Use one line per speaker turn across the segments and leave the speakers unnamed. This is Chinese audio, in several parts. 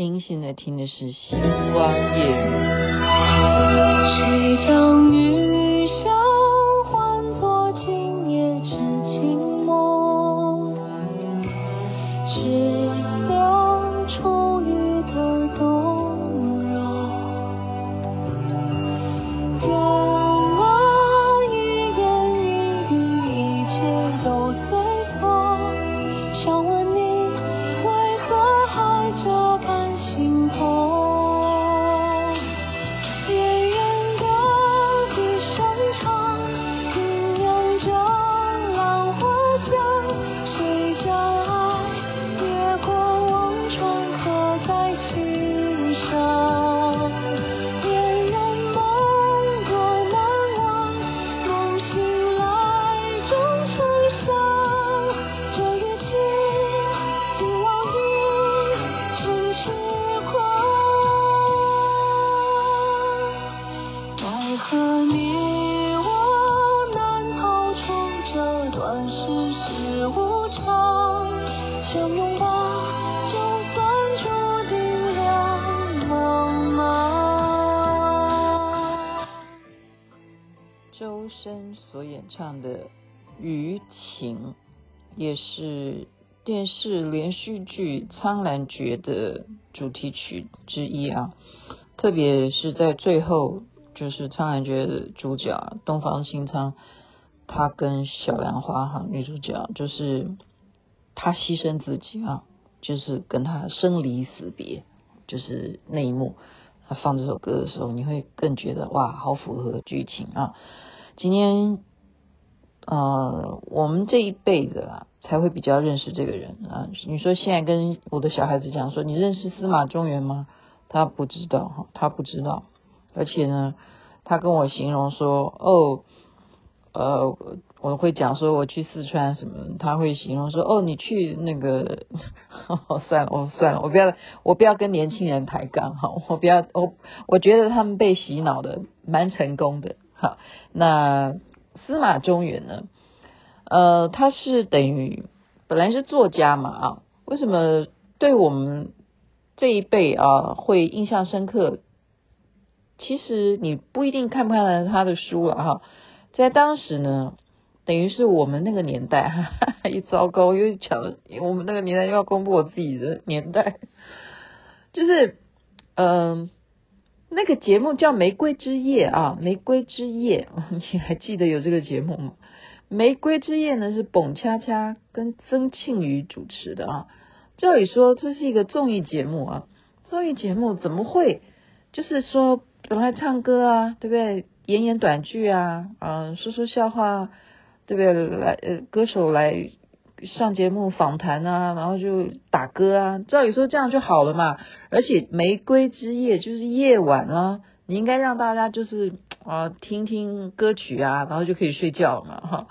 您现在听的是《星光夜》。
雨
所演唱的《雨情》也是电视连续剧《苍兰诀》的主题曲之一啊，特别是在最后，就是《苍兰诀》的主角东方青苍，他跟小兰花哈女主角，就是他牺牲自己啊，就是跟他生离死别，就是那一幕，他放这首歌的时候，你会更觉得哇，好符合剧情啊。今天，呃，我们这一辈子啊，才会比较认识这个人啊。你说现在跟我的小孩子讲说，你认识司马中原吗？他不知道哈，他不知道。而且呢，他跟我形容说，哦，呃，我会讲说我去四川什么，他会形容说，哦，你去那个，哦，算了，哦，算了，我不要，我不要跟年轻人抬杠哈，我不要，我我觉得他们被洗脑的蛮成功的。好，那司马中原呢？呃，他是等于本来是作家嘛啊，为什么对我们这一辈啊会印象深刻？其实你不一定看不看得他的书了哈，在当时呢，等于是我们那个年代，哈哈，一糟糕又巧，我们那个年代又要公布我自己的年代，就是嗯。那个节目叫《玫瑰之夜》啊，《玫瑰之夜》，你还记得有这个节目吗？《玫瑰之夜》呢是澎恰恰跟曾庆瑜主持的啊。照理说这是一个综艺节目啊，综艺节目怎么会就是说本来唱歌啊，对不对？演演短剧啊，嗯，说说笑话，对不对？来呃，歌手来。上节目访谈啊，然后就打歌啊，照理说这样就好了嘛。而且玫瑰之夜就是夜晚啊，你应该让大家就是啊听听歌曲啊，然后就可以睡觉嘛哈。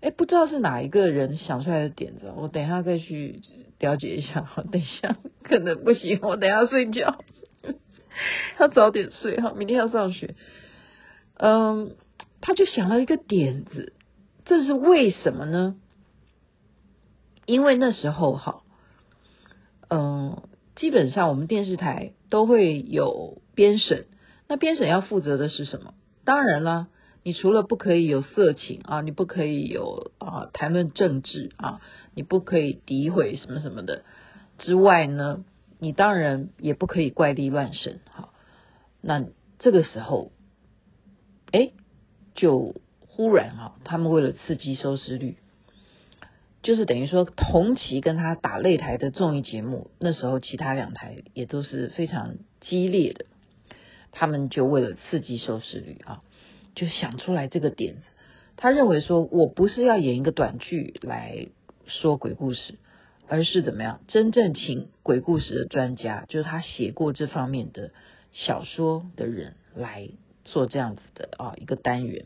哎，不知道是哪一个人想出来的点子，我等一下再去了解一下。好 等一下可能不行，我等一下睡觉，要早点睡哈，明天要上学。嗯，他就想了一个点子，这是为什么呢？因为那时候哈，嗯，基本上我们电视台都会有编审，那编审要负责的是什么？当然啦，你除了不可以有色情啊，你不可以有啊谈论政治啊，你不可以诋毁什么什么的之外呢，你当然也不可以怪力乱神。哈，那这个时候，哎，就忽然啊，他们为了刺激收视率。就是等于说，同期跟他打擂台的综艺节目，那时候其他两台也都是非常激烈的。他们就为了刺激收视率啊，就想出来这个点子。他认为说，我不是要演一个短剧来说鬼故事，而是怎么样，真正请鬼故事的专家，就是他写过这方面的小说的人来做这样子的啊一个单元。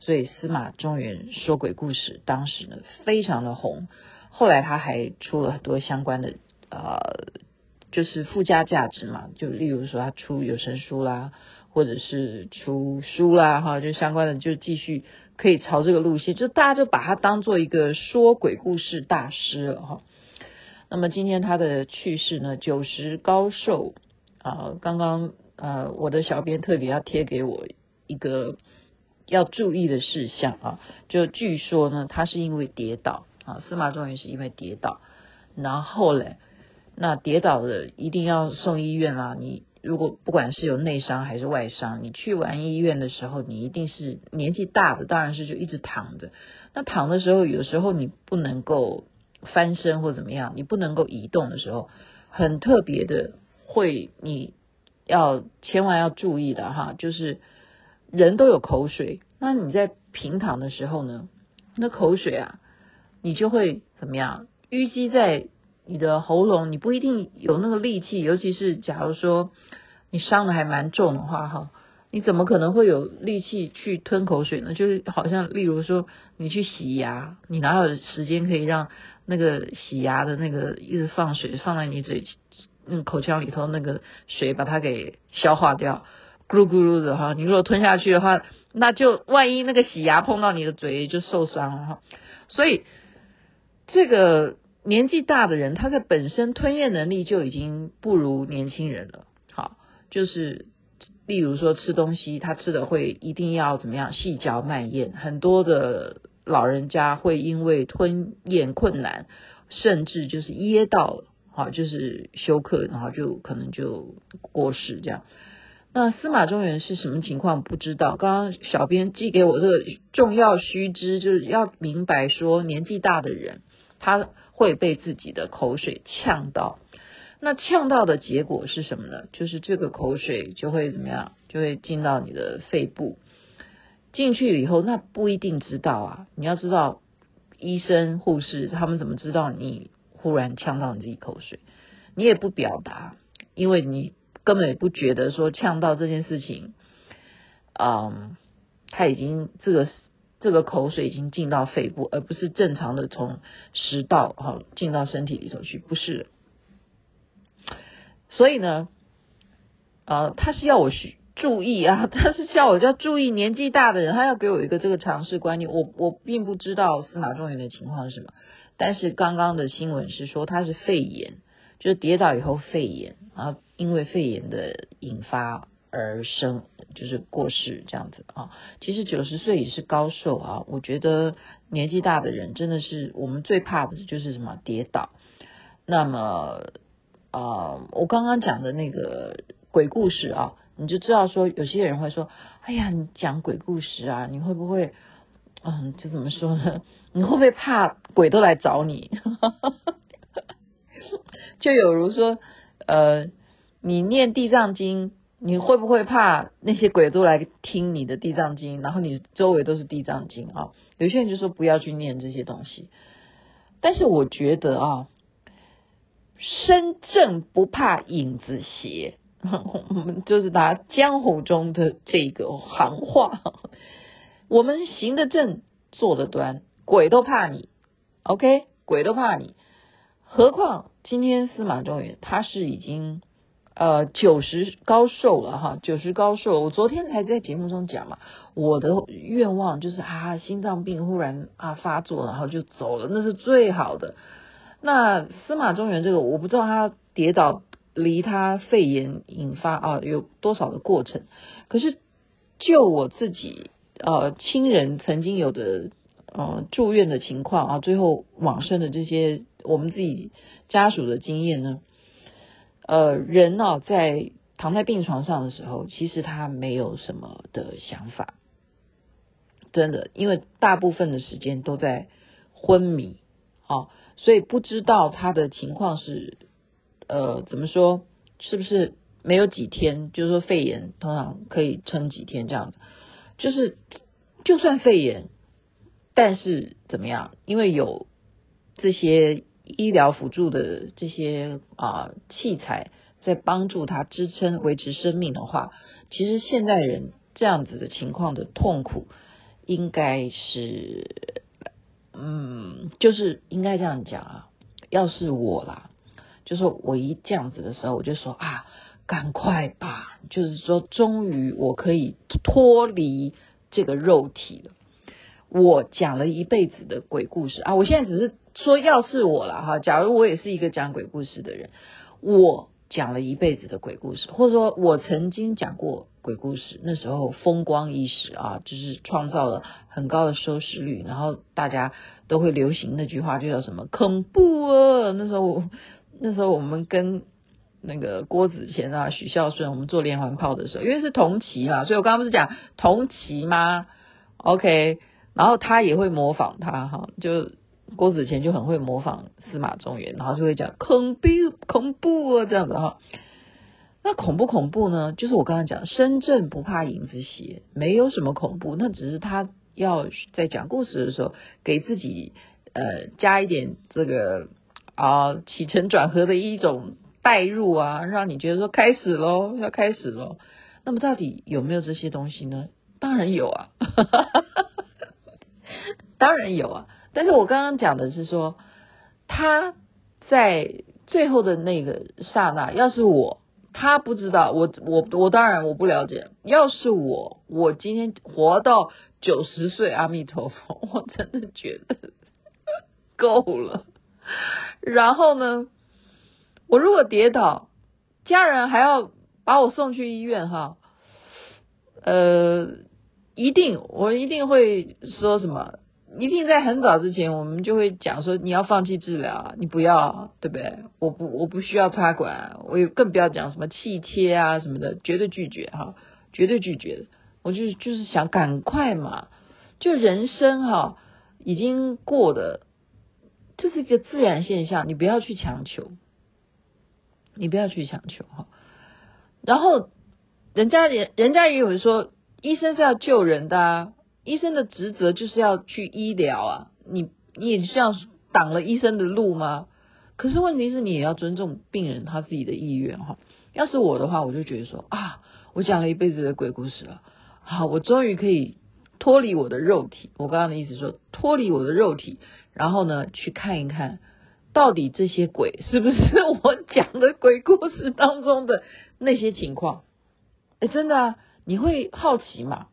所以司马中原说鬼故事，当时呢非常的红。后来他还出了很多相关的呃，就是附加价值嘛，就例如说他出有声书啦，或者是出书啦，哈，就相关的就继续可以朝这个路线，就大家就把他当做一个说鬼故事大师了哈。那么今天他的去世呢，九十高寿啊，刚刚呃，我的小编特别要贴给我一个要注意的事项啊，就据说呢，他是因为跌倒啊，司马中原是因为跌倒，然后嘞，那跌倒的一定要送医院啦，你。如果不管是有内伤还是外伤，你去完医院的时候，你一定是年纪大的，当然是就一直躺着。那躺的时候，有时候你不能够翻身或怎么样，你不能够移动的时候，很特别的会，你要千万要注意的哈，就是人都有口水，那你在平躺的时候呢，那口水啊，你就会怎么样淤积在。你的喉咙，你不一定有那个力气，尤其是假如说你伤的还蛮重的话，哈，你怎么可能会有力气去吞口水呢？就是好像，例如说你去洗牙，你哪有时间可以让那个洗牙的那个一直放水放在你嘴，嗯，口腔里头那个水把它给消化掉，咕噜咕噜的哈，你如果吞下去的话，那就万一那个洗牙碰到你的嘴就受伤了哈，所以这个。年纪大的人，他在本身吞咽能力就已经不如年轻人了。好，就是例如说吃东西，他吃的会一定要怎么样细嚼慢咽。很多的老人家会因为吞咽困难，甚至就是噎到了，好，就是休克，然后就可能就过世这样。那司马中原是什么情况？不知道。刚刚小编寄给我这个重要须知，就是要明白说，年纪大的人他。会被自己的口水呛到，那呛到的结果是什么呢？就是这个口水就会怎么样？就会进到你的肺部，进去了以后，那不一定知道啊。你要知道，医生、护士他们怎么知道你忽然呛到你自己口水？你也不表达，因为你根本也不觉得说呛到这件事情，嗯，他已经这个。这个口水已经进到肺部，而不是正常的从食道哈进到身体里头去，不是。所以呢，呃，他是要我去注意啊，他是叫我要注意年纪大的人，他要给我一个这个常识观念。我我并不知道司马中原的情况是什么，但是刚刚的新闻是说他是肺炎，就是跌倒以后肺炎，然后因为肺炎的引发。而生就是过世这样子啊，其实九十岁也是高寿啊。我觉得年纪大的人真的是我们最怕的就是什么跌倒。那么、呃，我刚刚讲的那个鬼故事啊，你就知道说有些人会说，哎呀，你讲鬼故事啊，你会不会嗯，就怎么说呢？你会不会怕鬼都来找你？就有如说呃，你念地藏经。你会不会怕那些鬼都来听你的地藏经，然后你周围都是地藏经啊？有些人就说不要去念这些东西，但是我觉得啊，身正不怕影子斜，我们就是拿江湖中的这个行话，我们行得正，坐得端，鬼都怕你，OK？鬼都怕你，何况今天司马中原他是已经。呃，九十高寿了哈，九十高寿。我昨天才在节目中讲嘛，我的愿望就是啊，心脏病忽然啊发作，然后就走了，那是最好的。那司马中原这个，我不知道他跌倒离他肺炎引发啊有多少的过程，可是就我自己呃亲人曾经有的呃住院的情况啊，最后往生的这些我们自己家属的经验呢。呃，人呢、哦，在躺在病床上的时候，其实他没有什么的想法，真的，因为大部分的时间都在昏迷，哦，所以不知道他的情况是，呃，怎么说，是不是没有几天？就是说肺炎通常可以撑几天这样子，就是就算肺炎，但是怎么样？因为有这些。医疗辅助的这些啊器材在帮助他支撑维持生命的话，其实现代人这样子的情况的痛苦，应该是嗯，就是应该这样讲啊。要是我啦，就说我一这样子的时候，我就说啊，赶快吧，就是说终于我可以脱离这个肉体了。我讲了一辈子的鬼故事啊，我现在只是。说要是我了哈，假如我也是一个讲鬼故事的人，我讲了一辈子的鬼故事，或者说我曾经讲过鬼故事，那时候风光一时啊，就是创造了很高的收视率，然后大家都会流行那句话，就叫什么恐怖啊！那时候那时候我们跟那个郭子乾啊、许孝舜，我们做连环炮的时候，因为是同期嘛，所以我刚刚不是讲同期吗？OK，然后他也会模仿他哈，就。郭子乾就很会模仿司马中原，然后就会讲恐怖恐怖啊这样子哈。那恐不恐怖呢？就是我刚刚讲，身正不怕影子斜，没有什么恐怖，那只是他要在讲故事的时候给自己呃加一点这个啊起承转合的一种代入啊，让你觉得说开始喽，要开始喽。那么到底有没有这些东西呢？当然有啊，当然有啊。但是我刚刚讲的是说，他在最后的那个刹那，要是我，他不知道，我我我当然我不了解。要是我，我今天活到九十岁，阿弥陀佛，我真的觉得够了。然后呢，我如果跌倒，家人还要把我送去医院，哈，呃，一定，我一定会说什么。一定在很早之前，我们就会讲说，你要放弃治疗，你不要，对不对？我不，我不需要插管，我也更不要讲什么气切啊什么的，绝对拒绝哈，绝对拒绝。我就就是想赶快嘛，就人生哈已经过的，这是一个自然现象，你不要去强求，你不要去强求哈。然后人家也人家也有人说，医生是要救人的啊。医生的职责就是要去医疗啊，你你也这样挡了医生的路吗？可是问题是你也要尊重病人他自己的意愿哈。要是我的话，我就觉得说啊，我讲了一辈子的鬼故事了，好，我终于可以脱离我的肉体。我刚刚的意思说脱离我的肉体，然后呢去看一看到底这些鬼是不是我讲的鬼故事当中的那些情况？哎，真的啊，你会好奇吗？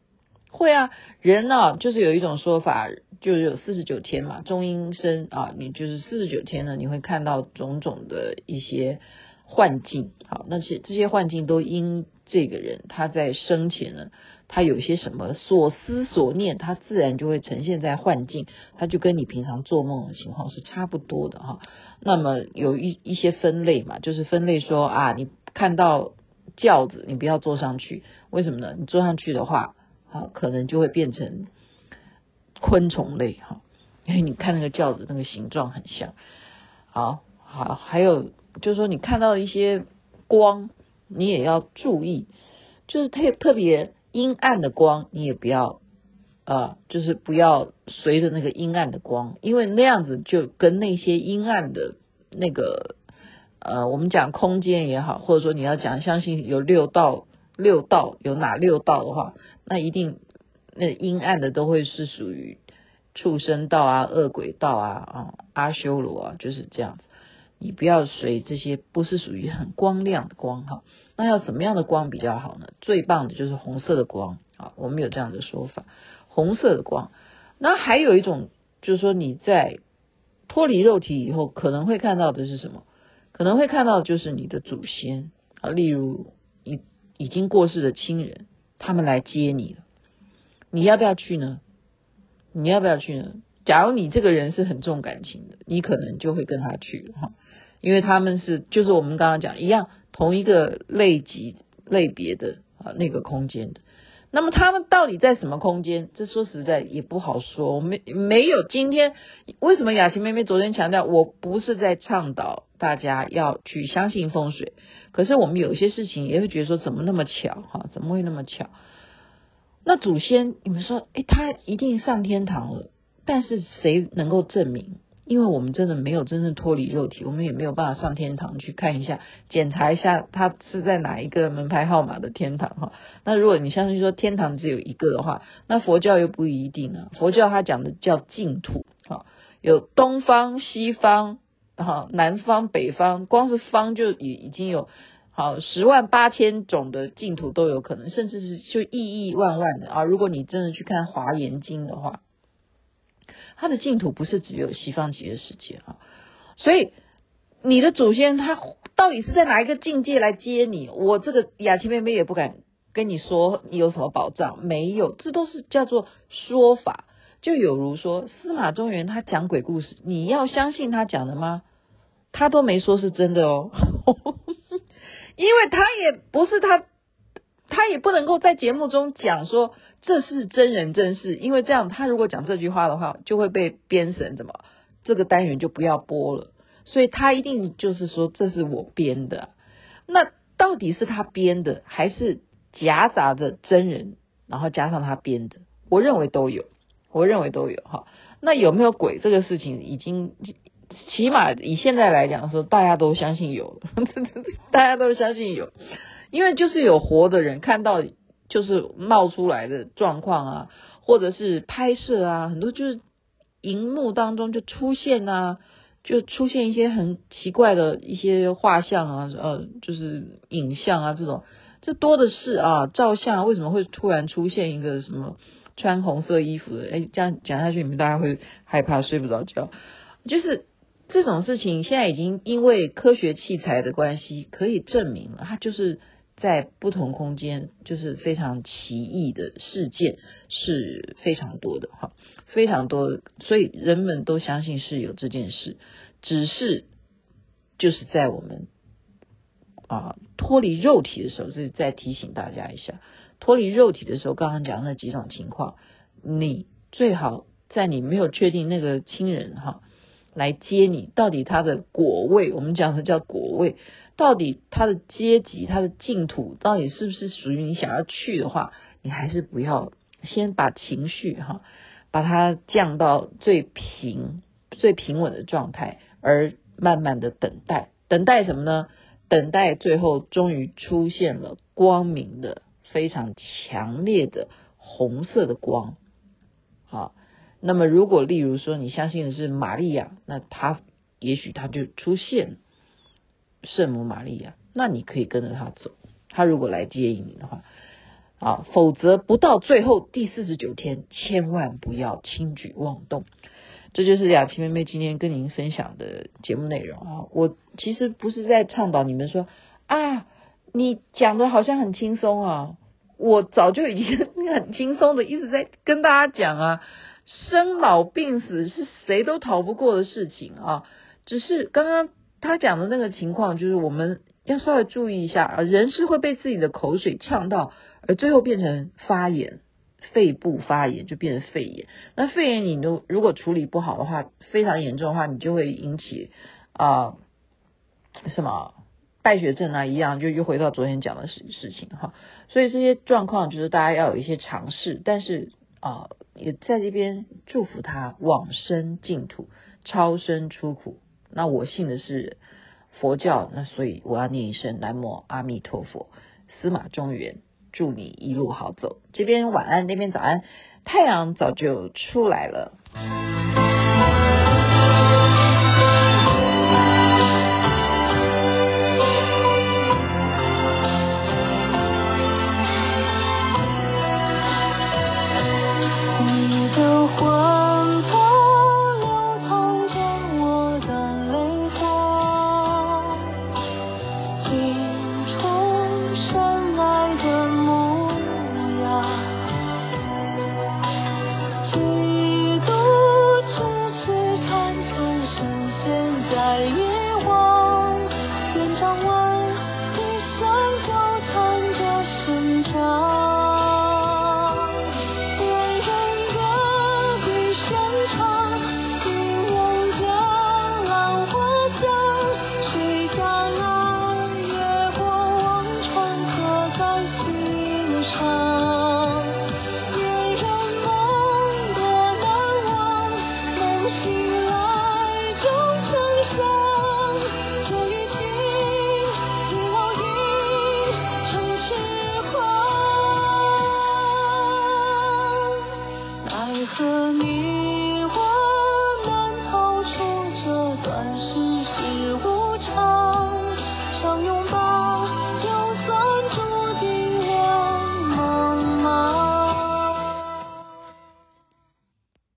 会啊，人呢、就是有一种说法，就是有四十九天嘛，中阴身啊，你就是四十九天呢，你会看到种种的一些幻境。好，那些这些幻境都因这个人他在生前呢，他有些什么所思所念，他自然就会呈现在幻境，他就跟你平常做梦的情况是差不多的哈。那么有一一些分类嘛，就是分类说啊，你看到轿子，你不要坐上去，为什么呢？你坐上去的话。啊，可能就会变成昆虫类哈，因为你看那个轿子那个形状很像。好好，还有就是说，你看到一些光，你也要注意，就是特特别阴暗的光，你也不要啊、就是不要随着那个阴暗的光，因为那样子就跟那些阴暗的那个呃，我们讲空间也好，或者说你要讲相信有六道。六道有哪六道的话，那一定那阴暗的都会是属于畜生道啊、恶鬼道啊、啊阿修罗啊，就是这样子。你不要随这些不是属于很光亮的光哈。那要怎么样的光比较好呢？最棒的就是红色的光啊，我们有这样的说法，红色的光。那还有一种就是说你在脱离肉体以后，可能会看到的是什么？可能会看到就是你的祖先啊，例如你。已经过世的亲人，他们来接你了，你要不要去呢？你要不要去呢？假如你这个人是很重感情的，你可能就会跟他去哈，因为他们是就是我们刚刚讲一样同一个类级类别的啊那个空间的。那么他们到底在什么空间？这说实在也不好说。我没没有今天为什么雅琪妹妹昨天强调，我不是在倡导大家要去相信风水。可是我们有些事情也会觉得说，怎么那么巧哈？怎么会那么巧？那祖先你们说，诶，他一定上天堂了，但是谁能够证明？因为我们真的没有真正脱离肉体，我们也没有办法上天堂去看一下，检查一下他是在哪一个门牌号码的天堂哈。那如果你相信说天堂只有一个的话，那佛教又不一定啊。佛教他讲的叫净土哈，有东方、西方。好，南方、北方，光是方就已已经有好十万八千种的净土都有可能，甚至是就亿亿万万的啊！如果你真的去看《华严经》的话，他的净土不是只有西方极乐世界啊。所以你的祖先他到底是在哪一个境界来接你？我这个雅琪妹妹也不敢跟你说你有什么保障，没有，这都是叫做说法。就有如说司马中原他讲鬼故事，你要相信他讲的吗？他都没说是真的哦，因为他也不是他。他也不能够在节目中讲说这是真人真事，因为这样他如果讲这句话的话，就会被编审，怎么这个单元就不要播了。所以他一定就是说这是我编的。那到底是他编的，还是夹杂着真人，然后加上他编的？我认为都有，我认为都有哈。那有没有鬼这个事情，已经起码以现在来讲说，大家都相信有，大家都相信有。因为就是有活的人看到，就是冒出来的状况啊，或者是拍摄啊，很多就是荧幕当中就出现啊，就出现一些很奇怪的一些画像啊，呃，就是影像啊这种，这多的是啊。照相为什么会突然出现一个什么穿红色衣服的？哎，这样讲下去，你们大家会害怕睡不着觉。就是这种事情，现在已经因为科学器材的关系，可以证明了，它就是。在不同空间，就是非常奇异的事件是非常多的哈，非常多，所以人们都相信是有这件事，只是就是在我们啊脱离肉体的时候，这再提醒大家一下，脱离肉体的时候，刚刚讲那几种情况，你最好在你没有确定那个亲人哈来接你，到底他的果位，我们讲的叫果位。到底他的阶级、他的净土，到底是不是属于你想要去的话，你还是不要先把情绪哈，把它降到最平、最平稳的状态，而慢慢的等待，等待什么呢？等待最后终于出现了光明的、非常强烈的红色的光。好，那么如果例如说你相信的是玛利亚，那他也许他就出现。圣母玛利亚，那你可以跟着他走。他如果来接引你的话，啊，否则不到最后第四十九天，千万不要轻举妄动。这就是雅琪妹妹今天跟您分享的节目内容啊。我其实不是在倡导你们说啊，你讲的好像很轻松啊。我早就已经 很轻松的一直在跟大家讲啊，生老病死是谁都逃不过的事情啊。只是刚刚。他讲的那个情况，就是我们要稍微注意一下啊，人是会被自己的口水呛到，而最后变成发炎，肺部发炎就变成肺炎。那肺炎你都如果处理不好的话，非常严重的话，你就会引起啊、什么败血症啊一样，就又回到昨天讲的事事情哈。所以这些状况就是大家要有一些尝试，但是啊、也在这边祝福他往生净土，超生出苦。那我信的是佛教，那所以我要念一声南无阿弥陀佛。司马中原，祝你一路好走。这边晚安，那边早安，太阳早就出来了。